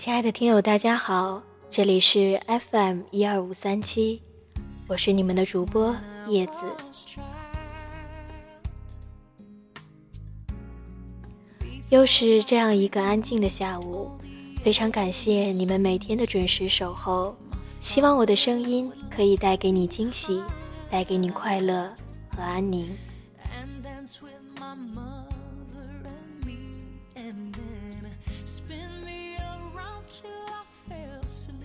亲爱的听友，大家好，这里是 FM 一二五三七，我是你们的主播叶子。又是这样一个安静的下午，非常感谢你们每天的准时守候，希望我的声音可以带给你惊喜，带给你快乐和安宁。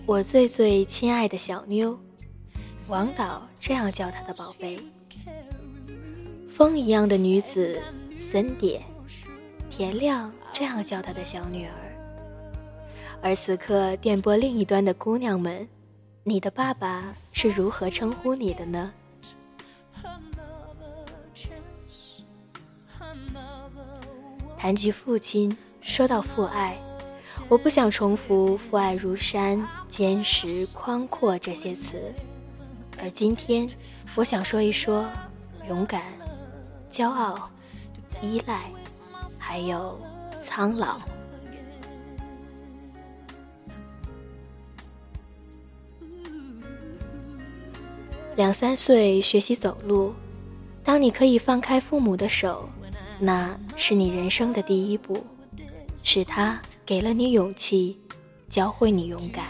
我最最亲爱的小妞，王导这样叫她的宝贝。风一样的女子，森蝶，田亮这样叫他的小女儿。而此刻电波另一端的姑娘们，你的爸爸是如何称呼你的呢？谈及父亲，说到父爱。我不想重复“父爱如山、坚实、宽阔”这些词，而今天，我想说一说勇敢、骄傲、依赖，还有苍老。两三岁学习走路，当你可以放开父母的手，那是你人生的第一步，是他。给了你勇气，教会你勇敢，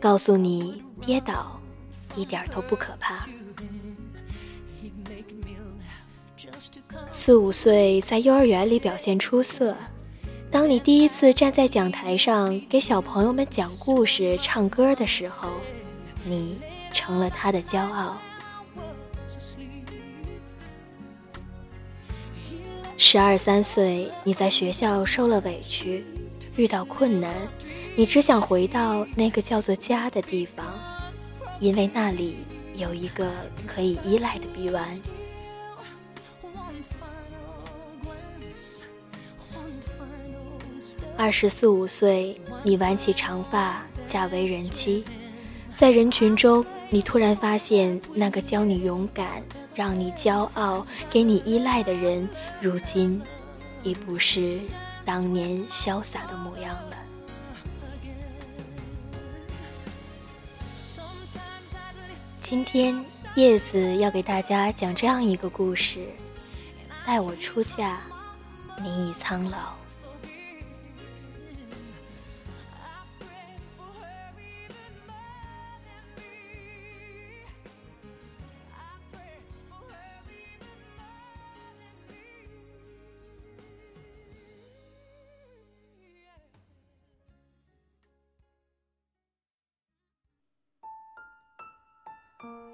告诉你跌倒一点都不可怕。四五岁在幼儿园里表现出色，当你第一次站在讲台上给小朋友们讲故事、唱歌的时候，你成了他的骄傲。十二三岁，你在学校受了委屈。遇到困难，你只想回到那个叫做家的地方，因为那里有一个可以依赖的臂弯。二十四五岁，你挽起长发，嫁为人妻，在人群中，你突然发现那个教你勇敢、让你骄傲、给你依赖的人，如今已不是。当年潇洒的模样了。今天叶子要给大家讲这样一个故事：待我出嫁，你已苍老。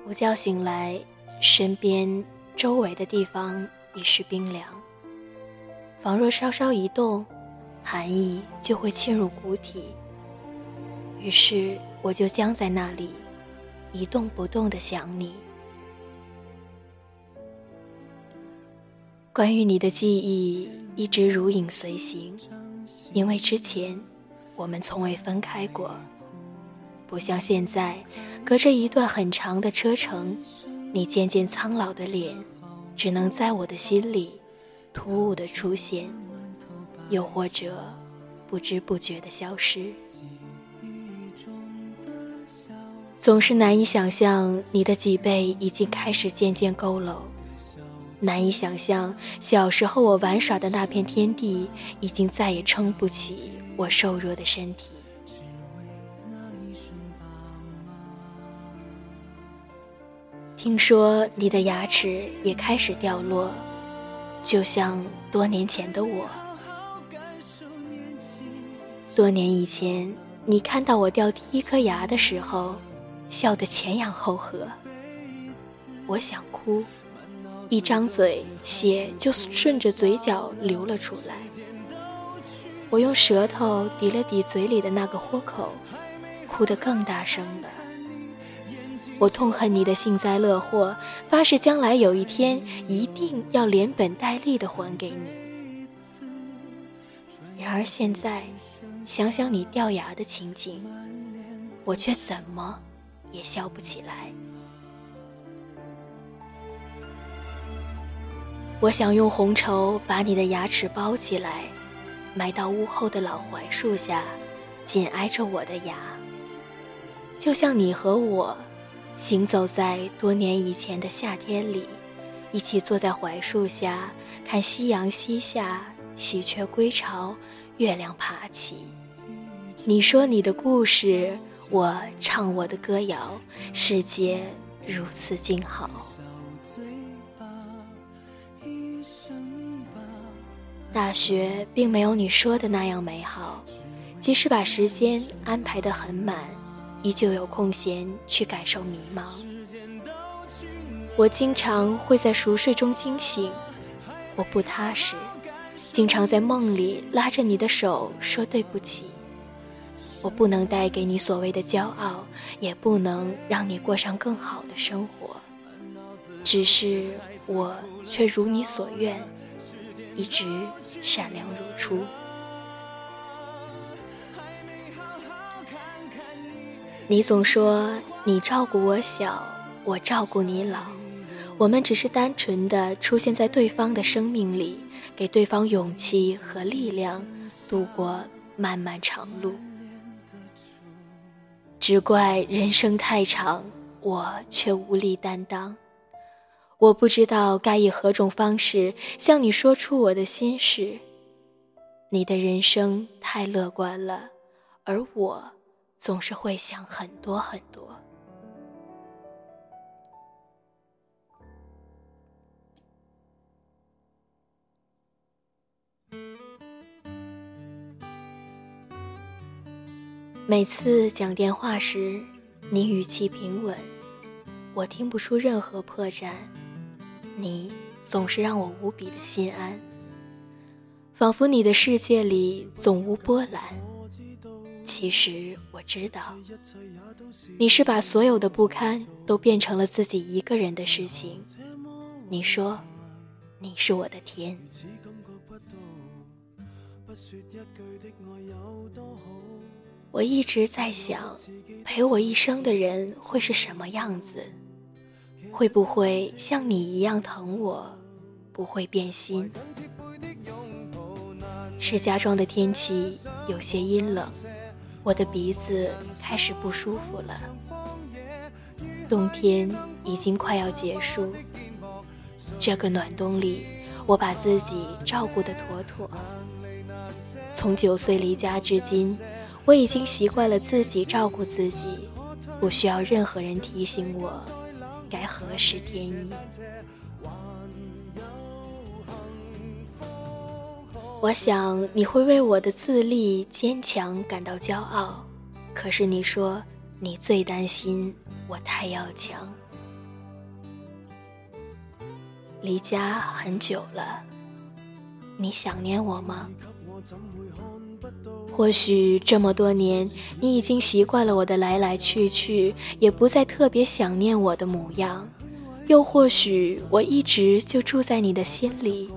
我觉醒来，身边周围的地方已是冰凉，仿若稍稍一动，寒意就会侵入骨体。于是我就僵在那里，一动不动的想你。关于你的记忆一直如影随形，因为之前我们从未分开过。不像现在，隔着一段很长的车程，你渐渐苍老的脸，只能在我的心里突兀的出现，又或者不知不觉的消失。总是难以想象你的脊背已经开始渐渐佝偻，难以想象小时候我玩耍的那片天地，已经再也撑不起我瘦弱的身体。听说你的牙齿也开始掉落，就像多年前的我。多年以前，你看到我掉第一颗牙的时候，笑得前仰后合。我想哭，一张嘴，血就顺着嘴角流了出来。我用舌头抵了抵嘴里的那个豁口，哭得更大声了。我痛恨你的幸灾乐祸，发誓将来有一天一定要连本带利的还给你。然而现在，想想你掉牙的情景，我却怎么也笑不起来。我想用红绸把你的牙齿包起来，埋到屋后的老槐树下，紧挨着我的牙，就像你和我，行走在多年以前的夏天里，一起坐在槐树下，看夕阳西下，喜鹊归巢，月亮爬起。你说你的故事，我唱我的歌谣，世界如此静好。大学并没有你说的那样美好，即使把时间安排得很满，依旧有空闲去感受迷茫。我经常会在熟睡中惊醒，我不踏实，经常在梦里拉着你的手说对不起。我不能带给你所谓的骄傲，也不能让你过上更好的生活，只是我却如你所愿。一直善良如初。你总说你照顾我小，我照顾你老，我们只是单纯的出现在对方的生命里，给对方勇气和力量，度过漫漫长路。只怪人生太长，我却无力担当。我不知道该以何种方式向你说出我的心事。你的人生太乐观了，而我总是会想很多很多。每次讲电话时，你语气平稳，我听不出任何破绽。你总是让我无比的心安，仿佛你的世界里总无波澜。其实我知道，你是把所有的不堪都变成了自己一个人的事情。你说，你是我的天。我一直在想，陪我一生的人会是什么样子。会不会像你一样疼我？不会变心。石家庄的天气有些阴冷，我的鼻子开始不舒服了。冬天已经快要结束，这个暖冬里，我把自己照顾得妥妥。从九岁离家至今，我已经习惯了自己照顾自己，不需要任何人提醒我。该何时添衣？我想你会为我的自立坚强感到骄傲，可是你说你最担心我太要强。离家很久了，你想念我吗？或许这么多年，你已经习惯了我的来来去去，也不再特别想念我的模样；又或许我一直就住在你的心里，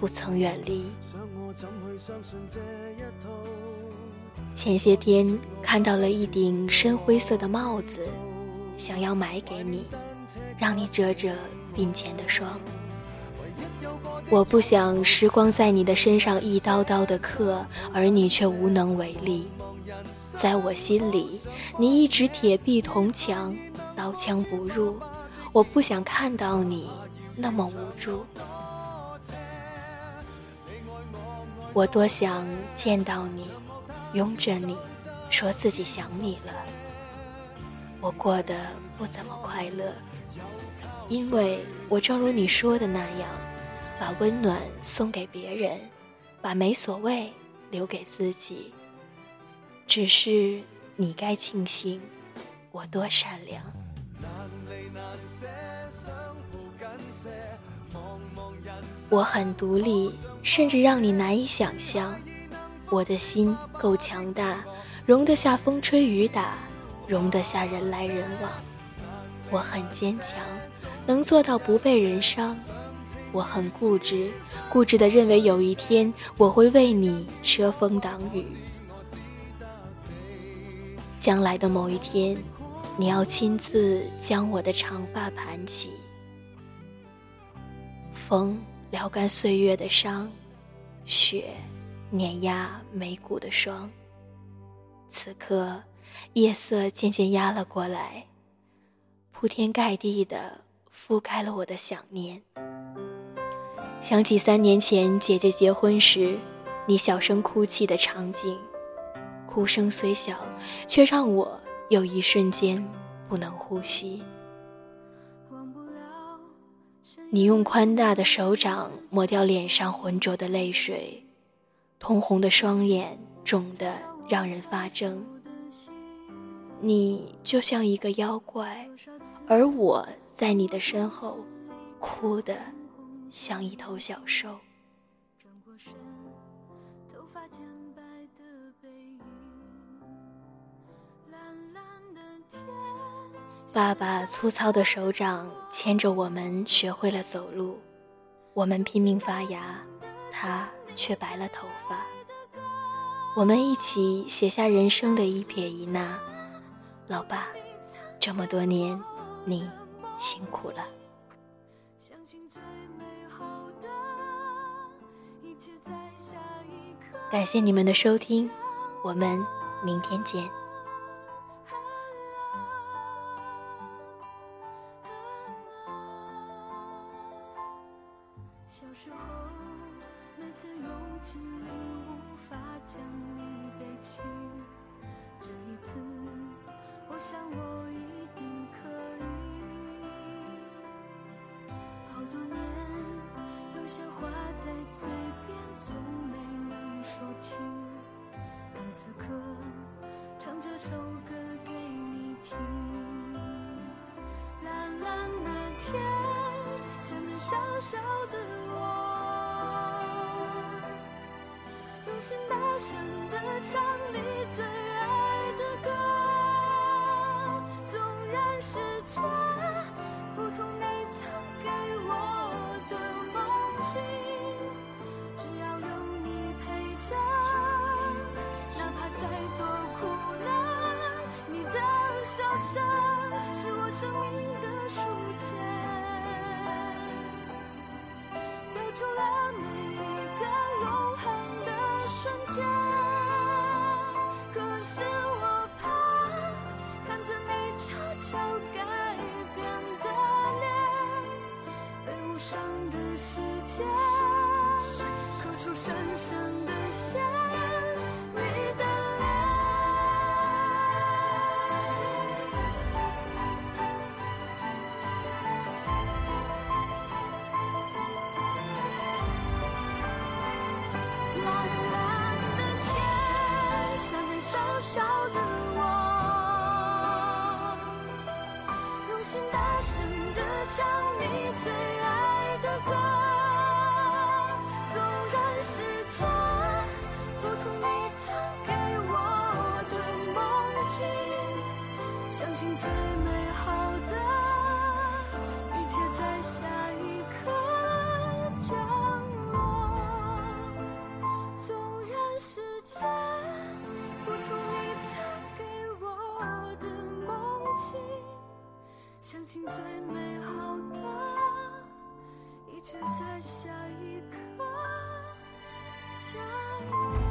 不曾远离。前些天看到了一顶深灰色的帽子，想要买给你，让你遮遮鬓前的霜。我不想时光在你的身上一刀刀的刻，而你却无能为力。在我心里，你一直铁壁铜墙，刀枪不入。我不想看到你那么无助。我多想见到你，拥着你，说自己想你了。我过得不怎么快乐，因为我正如你说的那样。把温暖送给别人，把没所谓留给自己。只是你该庆幸，我多善良。我很独立，甚至让你难以想象。我的心够强大，容得下风吹雨打，容得下人来人往。我很坚强，能做到不被人伤。我很固执，固执的认为有一天我会为你遮风挡雨。将来的某一天，你要亲自将我的长发盘起，风撩干岁月的伤，雪碾压眉骨的霜。此刻，夜色渐渐压了过来，铺天盖地的覆盖了我的想念。想起三年前姐姐结婚时，你小声哭泣的场景，哭声虽小，却让我有一瞬间不能呼吸。你用宽大的手掌抹掉脸上浑浊的泪水，通红的双眼肿得让人发怔。你就像一个妖怪，而我在你的身后，哭得像一头小兽。爸爸粗糙的手掌牵着我们学会了走路，我们拼命发芽，他却白了头发。我们一起写下人生的一撇一捺，老爸，这么多年你辛苦了。感谢你们的收听，我们明天见。小时候，每次用尽力无法将你背起，这一次，我想我一定可以。好多年，有些话在嘴边从没能说清，但此刻，唱这首歌给你听。蓝蓝的天，下面小小的。请大声地唱你最爱的歌，纵然是千深深的想你的脸。蓝蓝的天，下面小小的我，用心大声的唱你最。信最美好的一切在下一刻降落。纵然时间不图你曾给我的梦境，相信最美好的一切在下一刻降落。